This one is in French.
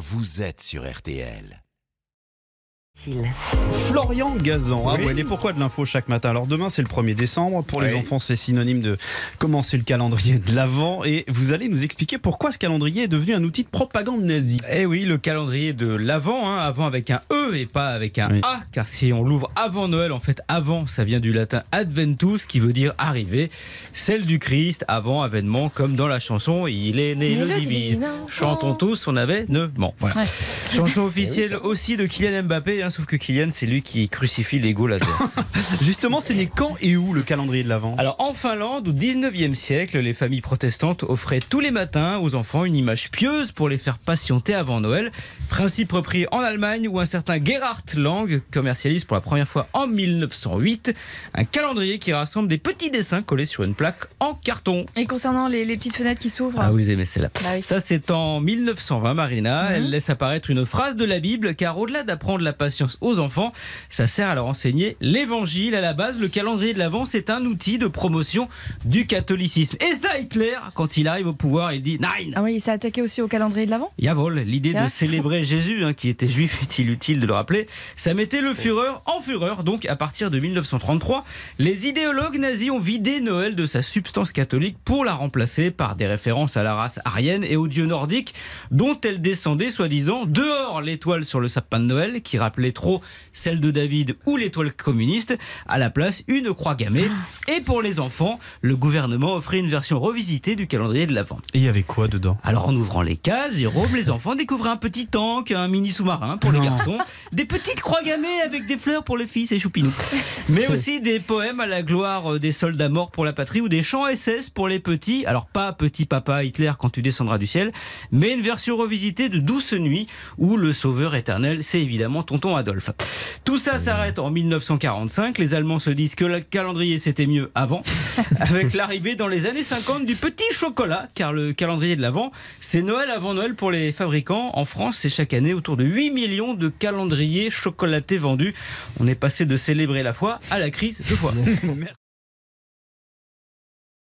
vous êtes sur RTL. Florian Gazan. Ah Oui. ouais, pourquoi de l'info chaque matin Alors demain c'est le 1er décembre. Pour les enfants c'est synonyme de commencer le calendrier de l'Avent. Et vous allez nous expliquer pourquoi ce calendrier est devenu un outil de propagande nazie. Eh oui, le calendrier de l'avant, hein, avant avec un E et pas avec un Oui. A, car si on l'ouvre avant Noël, en fait, avant, ça vient du latin adventus, qui veut dire arriver, celle du Christ, avant avènement, comme dans la chanson Il est né Mais le le divin. divin Chantons tous, on avait bon, voilà. Ouais. Chanson officielle aussi de Kylian Mbappé, hein, sauf que Kylian, c'est lui qui crucifie les Gaules adverses. Justement, c'est né quand et où le calendrier de l'Avent? Alors en Finlande, au 19e siècle, les familles protestantes offraient tous les matins aux enfants une image pieuse pour les faire patienter avant Noël. Principe repris en Allemagne où un certain Gerhard Lang commercialise pour la première fois en 1908 un calendrier qui rassemble des petits dessins collés sur une plaque en carton. Et concernant les, les petites fenêtres qui s'ouvrent Ah, vous aimez celle-là. Bah oui. Ça, c'est en 1920, Marina. Mhm. Elle laisse apparaître une phrase de la Bible, car au-delà d'apprendre la patience aux enfants, ça sert à leur enseigner l'évangile. À la base, le calendrier de l'Avent, c'est un outil de promotion du catholicisme. Et ça, Hitler, quand il arrive au pouvoir, il dit Nein Ah oui, il s'est attaqué aussi au calendrier de l'avant Jawohl, l'idée de Ah. célébrer Jésus, hein, qui était juif, est inutile de le rappeler, ça mettait le Führer en fureur. Donc, à partir de 1933, les idéologues nazis ont vidé Noël de sa substance catholique pour la remplacer par des références à la race aryenne et aux dieux nordiques, dont elle descendait soi-disant dehors l'étoile sur le sapin de Noël, qui rappelait trop celle de David ou l'étoile communiste, à la place une croix gammée. Et pour les enfants, le gouvernement offrait une version revisitée du calendrier de l'Avent. Et il y avait quoi dedans? Alors en ouvrant les cases, Jérôme, les enfants découvraient un petit tank, un mini sous-marin pour les Non. garçons, des petites croix gammées avec des fleurs pour les filles, c'est choupinou. Mais aussi des poèmes à la gloire des soldats morts pour la patrie ou des chants SS pour les petits. Alors pas petit papa Hitler quand tu descendras du ciel, mais une version revisitée de Douce Nuit où le sauveur éternel, c'est évidemment tonton Adolphe. Tout ça s'arrête en 1945. Les Allemands se disent que le calendrier c'était mieux avant, avec l'arrivée dans les années 50 du petit chocolat, car le calendrier de l'Avent, c'est Noël avant Noël pour les fabricants. En France, c'est chaque année autour de 8 millions de calendriers chocolatés vendus. On est passé de célébrer la foi à la crise deux fois.